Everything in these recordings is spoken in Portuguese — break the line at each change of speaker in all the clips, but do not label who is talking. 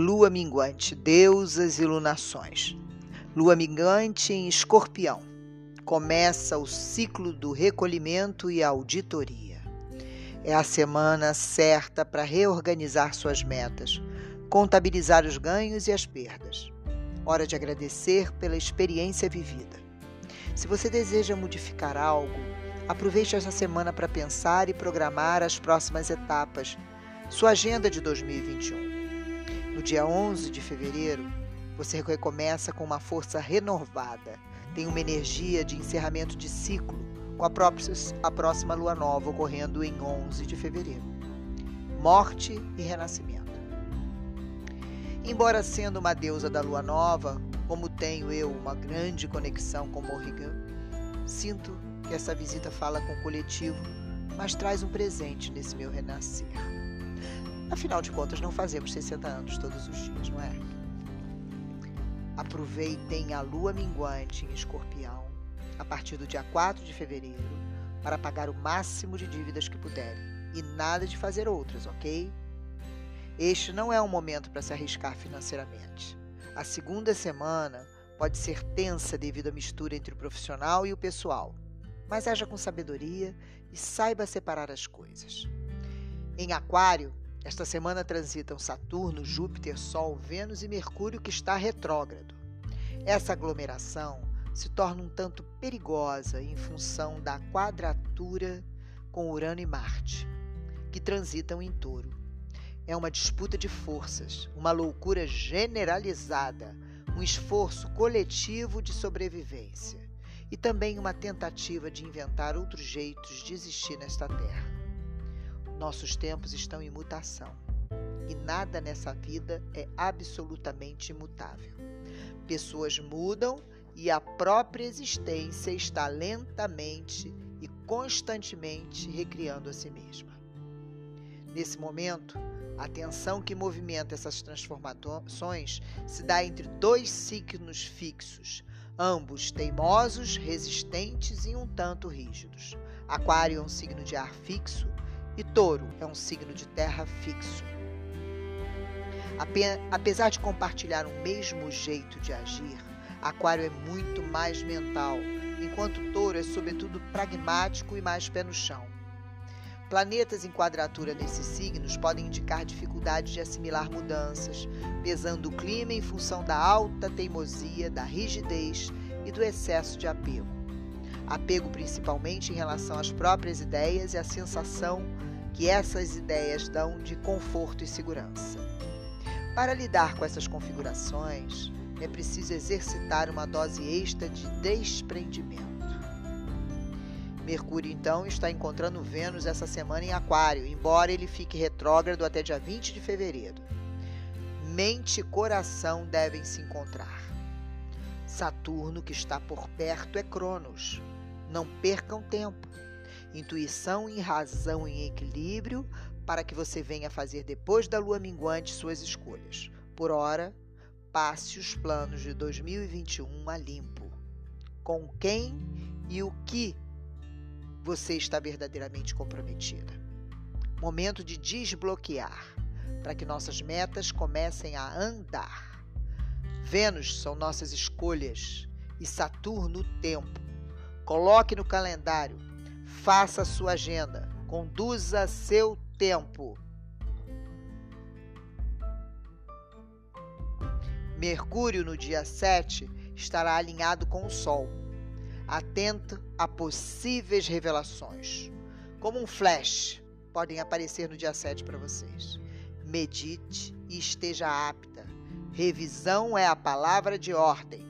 Lua minguante, deusas e lunações. Lua minguante em Escorpião. Começa o ciclo do recolhimento e auditoria. É a semana certa para reorganizar suas metas, contabilizar os ganhos e as perdas. Hora de agradecer pela experiência vivida. Se você deseja modificar algo, aproveite essa semana para pensar e programar as próximas etapas, sua agenda de 2021. No dia 11 de fevereiro, você recomeça com uma força renovada. Tem uma energia de encerramento de ciclo com a, a próxima lua nova ocorrendo em 11 de fevereiro. Morte e renascimento. Embora sendo uma deusa da lua nova, como tenho eu uma grande conexão com Morrigan, sinto que essa visita fala com o coletivo, mas traz um presente nesse meu renascer. Afinal de contas, não fazemos 60 anos todos os dias, não é? Aproveitem a lua minguante em escorpião a partir do dia 4 de fevereiro para pagar o máximo de dívidas que puderem e nada de fazer outras, ok? Este não é um momento para se arriscar financeiramente. A segunda semana pode ser tensa devido à mistura entre o profissional e o pessoal, mas haja com sabedoria e saiba separar as coisas. Em Aquário, esta semana transitam Saturno, Júpiter, Sol, Vênus e Mercúrio, que está retrógrado. Essa aglomeração se torna um tanto perigosa em função da quadratura com Urano e Marte, que transitam em touro. É uma disputa de forças, uma loucura generalizada, um esforço coletivo de sobrevivência e também uma tentativa de inventar outros jeitos de existir nesta Terra. Nossos tempos estão em mutação e nada nessa vida é absolutamente imutável. Pessoas mudam e a própria existência está lentamente e constantemente recriando a si mesma. Nesse momento, a tensão que movimenta essas transformações se dá entre dois signos fixos, ambos teimosos, resistentes e um tanto rígidos. Aquário é um signo de ar fixo e Touro é um signo de terra fixo. Apesar de compartilhar o mesmo jeito de agir, Aquário é muito mais mental, enquanto Touro é sobretudo pragmático e mais pé no chão. Planetas em quadratura nesses signos podem indicar dificuldade de assimilar mudanças, pesando o clima em função da alta teimosia, da rigidez e do excesso de apego. Apego principalmente em relação às próprias ideias e à sensação que essas ideias dão de conforto e segurança. Para lidar com essas configurações, é preciso exercitar uma dose extra de desprendimento. Mercúrio, então, está encontrando Vênus essa semana em Aquário, embora ele fique retrógrado até dia 20 de fevereiro. Mente e coração devem se encontrar. Saturno, que está por perto, é Cronos. Não percam tempo intuição e razão em equilíbrio para que você venha fazer depois da lua minguante suas escolhas. Por hora, passe os planos de 2021 a limpo. Com quem e o que você está verdadeiramente comprometida. Momento de desbloquear para que nossas metas comecem a andar. Vênus são nossas escolhas e Saturno o tempo. Coloque no calendário Faça sua agenda, conduza seu tempo. Mercúrio, no dia 7, estará alinhado com o Sol. Atento a possíveis revelações. Como um flash, podem aparecer no dia 7 para vocês. Medite e esteja apta. Revisão é a palavra de ordem.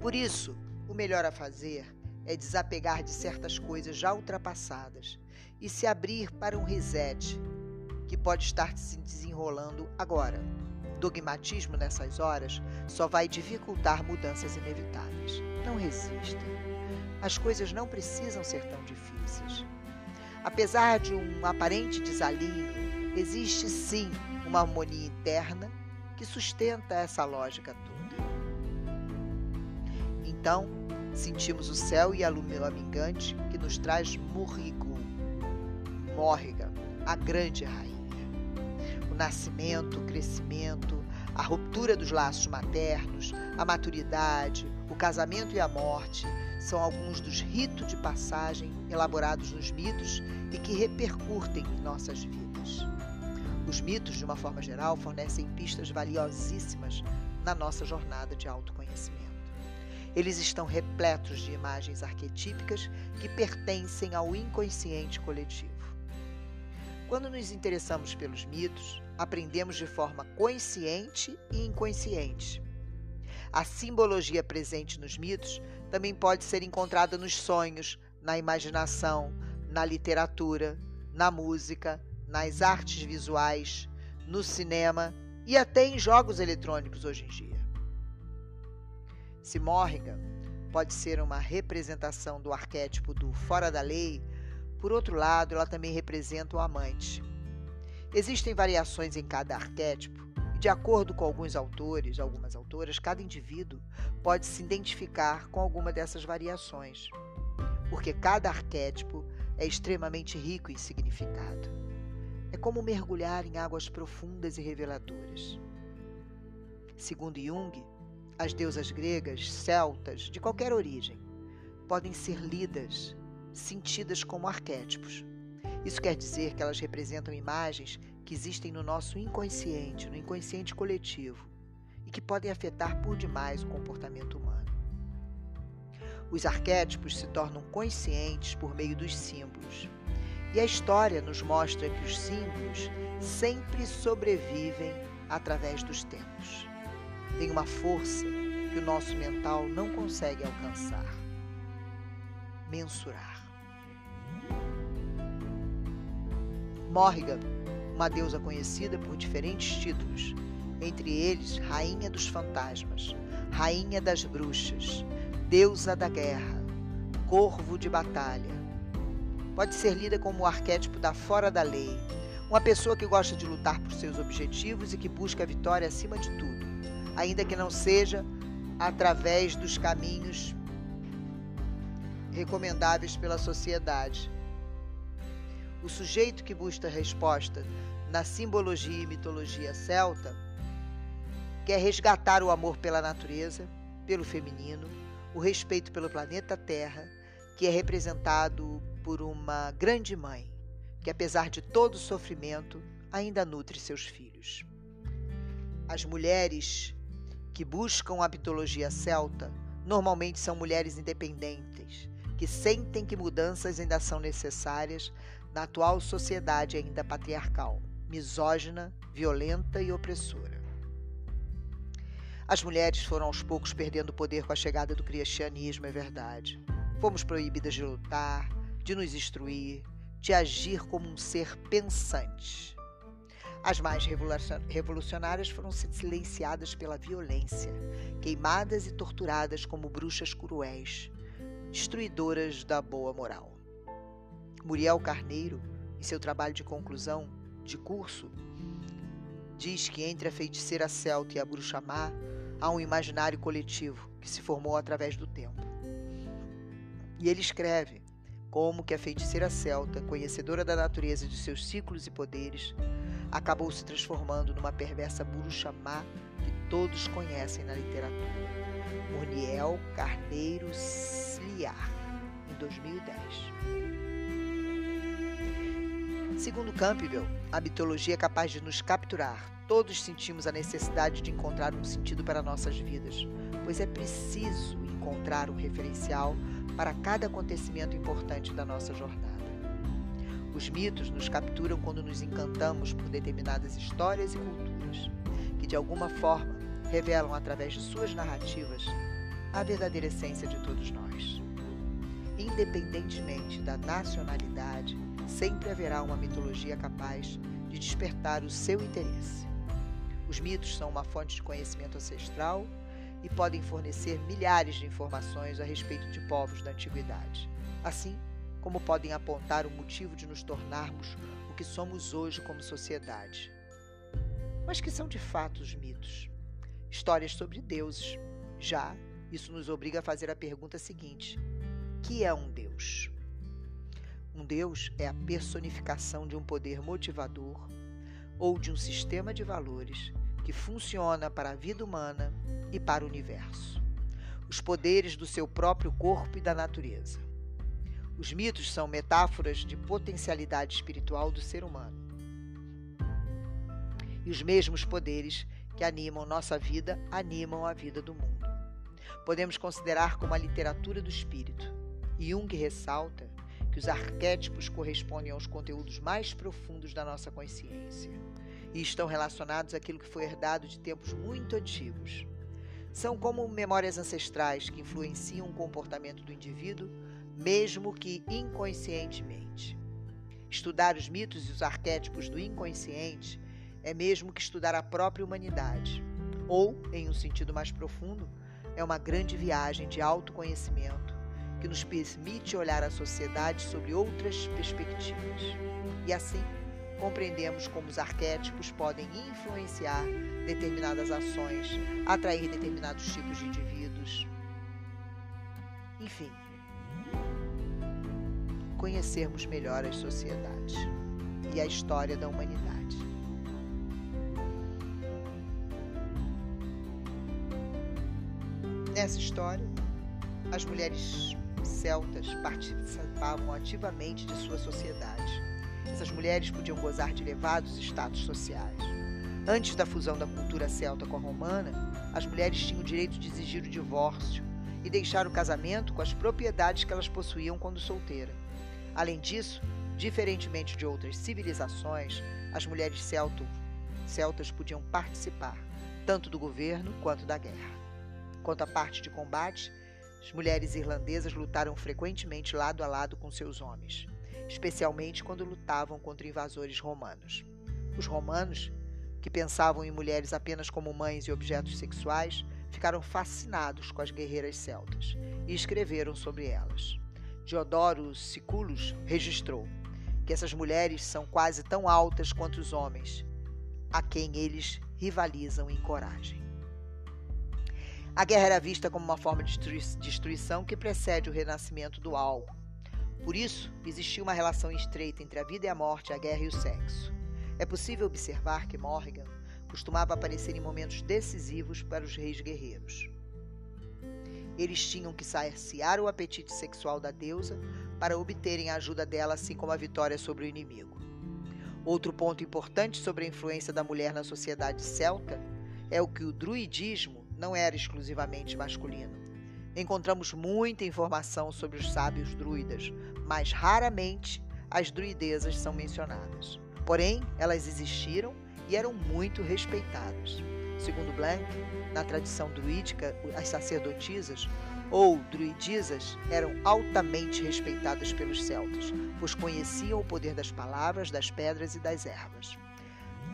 Por isso, o melhor a fazer é desapegar de certas coisas já ultrapassadas e se abrir para um reset que pode estar se desenrolando agora. Dogmatismo nessas horas só vai dificultar mudanças inevitáveis. Não resista. As coisas não precisam ser tão difíceis. Apesar de um aparente desalinho, existe sim uma harmonia interna que sustenta essa lógica toda. Então, Sentimos o céu e a lua minguante que nos traz Murrigu, Morrigan, a grande rainha. O nascimento, o crescimento, a ruptura dos laços maternos, a maturidade, o casamento e a morte são alguns dos ritos de passagem elaborados nos mitos e que repercutem em nossas vidas. Os mitos, de uma forma geral, fornecem pistas valiosíssimas na nossa jornada de autoconhecimento. Eles estão repletos de imagens arquetípicas que pertencem ao inconsciente coletivo. Quando nos interessamos pelos mitos, aprendemos de forma consciente e inconsciente. A simbologia presente nos mitos também pode ser encontrada nos sonhos, na imaginação, na literatura, na música, nas artes visuais, no cinema e até em jogos eletrônicos hoje em dia. Se Morrigan pode ser uma representação do arquétipo do fora da lei, por outro lado, ela também representa o amante. Existem variações em cada arquétipo, e de acordo com alguns autores, algumas autoras, cada indivíduo pode se identificar com alguma dessas variações, porque cada arquétipo é extremamente rico em significado. É como mergulhar em águas profundas e reveladoras. Segundo Jung, as deusas gregas, celtas, de qualquer origem, podem ser lidas, sentidas como arquétipos. Isso quer dizer que elas representam imagens que existem no nosso inconsciente, no inconsciente coletivo, e que podem afetar por demais o comportamento humano. Os arquétipos se tornam conscientes por meio dos símbolos. E a história nos mostra que os símbolos sempre sobrevivem através dos tempos. Tem uma força que o nosso mental não consegue alcançar, mensurar. Morrigan uma deusa conhecida por diferentes títulos, entre eles Rainha dos Fantasmas, Rainha das Bruxas, Deusa da Guerra, Corvo de Batalha. Pode ser lida como o arquétipo da fora da lei, uma pessoa que gosta de lutar por seus objetivos e que busca a vitória acima de tudo, ainda que não seja através dos caminhos recomendáveis pela sociedade. O sujeito que busca resposta na simbologia e mitologia celta, quer resgatar o amor pela natureza, pelo feminino, o respeito pelo planeta Terra, que é representado por uma grande mãe, que apesar de todo o sofrimento, ainda nutre seus filhos. As mulheres que buscam a mitologia celta normalmente são mulheres independentes, que sentem que mudanças ainda são necessárias na atual sociedade ainda patriarcal, misógina, violenta e opressora. As mulheres foram aos poucos perdendo poder com a chegada do cristianismo, é verdade. Fomos proibidas de lutar, de nos instruir, de agir como um ser pensante. As mais revolucionárias foram silenciadas pela violência, queimadas e torturadas como bruxas cruéis, destruidoras da boa moral. Muriel Carneiro, em seu trabalho de conclusão de curso, diz que entre a feiticeira celta e a bruxa má há um imaginário coletivo que se formou através do tempo. E ele escreve como que a feiticeira celta, conhecedora da natureza de seus ciclos e poderes, acabou se transformando numa perversa bruxa má que todos conhecem na literatura. Muriel Carneiro Sliar, em 2010. Segundo Campbell, a mitologia é capaz de nos capturar. Todos sentimos a necessidade de encontrar um sentido para nossas vidas, pois é preciso encontrar um referencial para cada acontecimento importante da nossa jornada. Os mitos nos capturam quando nos encantamos por determinadas histórias e culturas, que de alguma forma revelam através de suas narrativas a verdadeira essência de todos nós. Independentemente da nacionalidade, sempre haverá uma mitologia capaz de despertar o seu interesse. Os mitos são uma fonte de conhecimento ancestral e podem fornecer milhares de informações a respeito de povos da antiguidade, assim como podem apontar o motivo de nos tornarmos o que somos hoje como sociedade. Mas que são de fato os mitos? Histórias sobre deuses. Já, isso nos obriga a fazer a pergunta seguinte: que é um Deus? Um Deus é a personificação de um poder motivador, ou de um sistema de valores que funciona para a vida humana e para o universo. Os poderes do seu próprio corpo e da natureza. Os mitos são metáforas de potencialidade espiritual do ser humano. E os mesmos poderes que animam nossa vida animam a vida do mundo. Podemos considerar como a literatura do espírito. Jung ressalta que os arquétipos correspondem aos conteúdos mais profundos da nossa consciência e estão relacionados àquilo que foi herdado de tempos muito antigos. São como memórias ancestrais que influenciam o comportamento do indivíduo, mesmo que inconscientemente. Estudar os mitos e os arquétipos do inconsciente é mesmo que estudar a própria humanidade, ou, em um sentido mais profundo, é uma grande viagem de autoconhecimento que nos permite olhar a sociedade sobre outras perspectivas. E assim, compreendemos como os arquétipos podem influenciar determinadas ações, atrair determinados tipos de indivíduos. Enfim, conhecermos melhor as sociedades e a história da humanidade. Nessa história, as mulheres celtas participavam ativamente de sua sociedade. Essas mulheres podiam gozar de elevados status sociais. Antes da fusão da cultura celta com a romana, as mulheres tinham o direito de exigir o divórcio e deixar o casamento com as propriedades que elas possuíam quando solteira. Além disso, diferentemente de outras civilizações, as mulheres celto, celtas podiam participar tanto do governo quanto da guerra. Quanto à parte de combate, as mulheres irlandesas lutaram frequentemente lado a lado com seus homens, especialmente quando lutavam contra invasores romanos. Os romanos, que pensavam em mulheres apenas como mães e objetos sexuais, ficaram fascinados com as guerreiras celtas e escreveram sobre elas. Diodoro Siculus registrou que essas mulheres são quase tão altas quanto os homens, a quem eles rivalizam em coragem. A guerra era vista como uma forma de destruição que precede o renascimento do algo. Por isso, existia uma relação estreita entre a vida e a morte, a guerra e o sexo. É possível observar que Morrigan costumava aparecer em momentos decisivos para os reis guerreiros. Eles tinham que saciar o apetite sexual da deusa para obterem a ajuda dela, assim como a vitória sobre o inimigo. Outro ponto importante sobre a influência da mulher na sociedade celta é o que o druidismo não era exclusivamente masculino. Encontramos muita informação sobre os sábios druidas, mas raramente as druidezas são mencionadas. Porém, elas existiram e eram muito respeitadas. Segundo Blank, na tradição druídica, as sacerdotisas ou druidisas eram altamente respeitadas pelos celtas, pois conheciam o poder das palavras, das pedras e das ervas.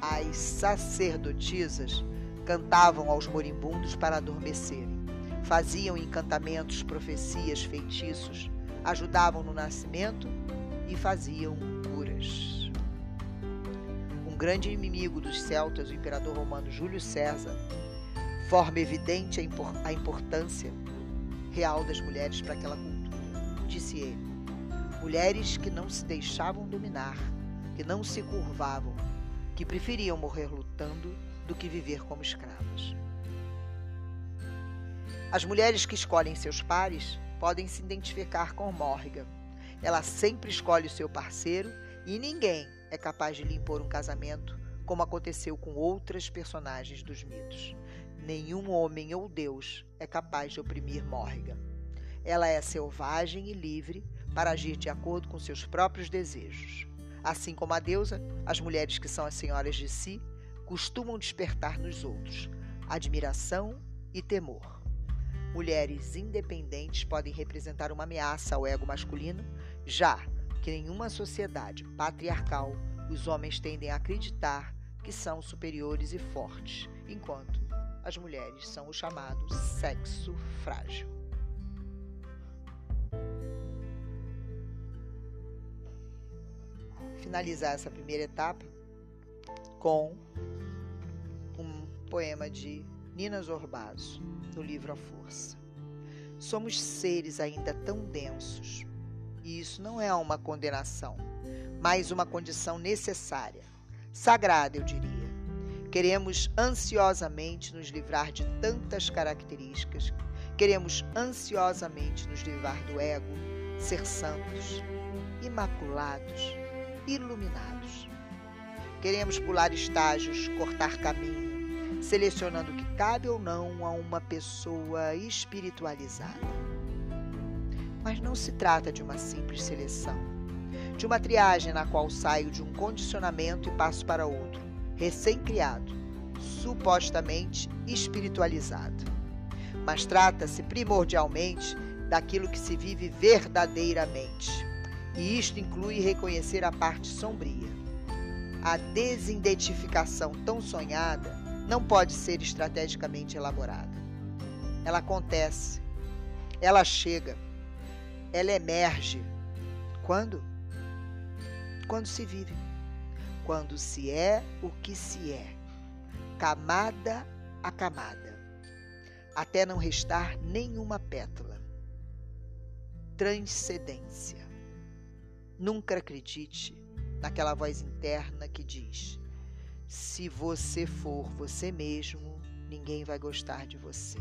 As sacerdotisas cantavam aos moribundos para adormecerem, faziam encantamentos, profecias, feitiços, ajudavam no nascimento e faziam curas. Um grande inimigo dos celtas, o imperador romano Júlio César, forma evidente a importância real das mulheres para aquela cultura. Disse ele: mulheres que não se deixavam dominar, que não se curvavam, que preferiam morrer lutando do que viver como escravas. As mulheres que escolhem seus pares podem se identificar com Morrigan. Ela sempre escolhe o seu parceiro e ninguém é capaz de lhe impor um casamento, como aconteceu com outras personagens dos mitos. Nenhum homem ou Deus é capaz de oprimir Morrigan. Ela é selvagem e livre para agir de acordo com seus próprios desejos. Assim como a deusa, as mulheres que são as senhoras de si costumam despertar nos outros admiração e temor. Mulheres independentes podem representar uma ameaça ao ego masculino, já que em uma sociedade patriarcal os homens tendem a acreditar que são superiores e fortes, enquanto as mulheres são o chamado sexo frágil. Finalizar essa primeira etapa com poema de Nina Zorbazo, no livro A Força. Somos seres ainda tão densos, e isso não é uma condenação, mas uma condição necessária. sagrada, eu diria. Queremos ansiosamente nos livrar de tantas características, queremos ansiosamente nos livrar do ego, ser santos, imaculados, iluminados. Queremos pular estágios, cortar caminho, selecionando o que cabe ou não a uma pessoa espiritualizada. Mas não se trata de uma simples seleção, de uma triagem na qual saio de um condicionamento e passo para outro, recém-criado, supostamente espiritualizado. Mas trata-se primordialmente daquilo que se vive verdadeiramente. E isto inclui reconhecer a parte sombria. A desidentificação tão sonhada não pode ser estrategicamente elaborada. Ela acontece, ela chega ela emerge. Quando? Quando se vive. Quando se é o que se é. Camada a camada. Até não restar nenhuma pétala. Transcendência. Nunca acredite naquela voz interna que diz: se você for você mesmo, ninguém vai gostar de você.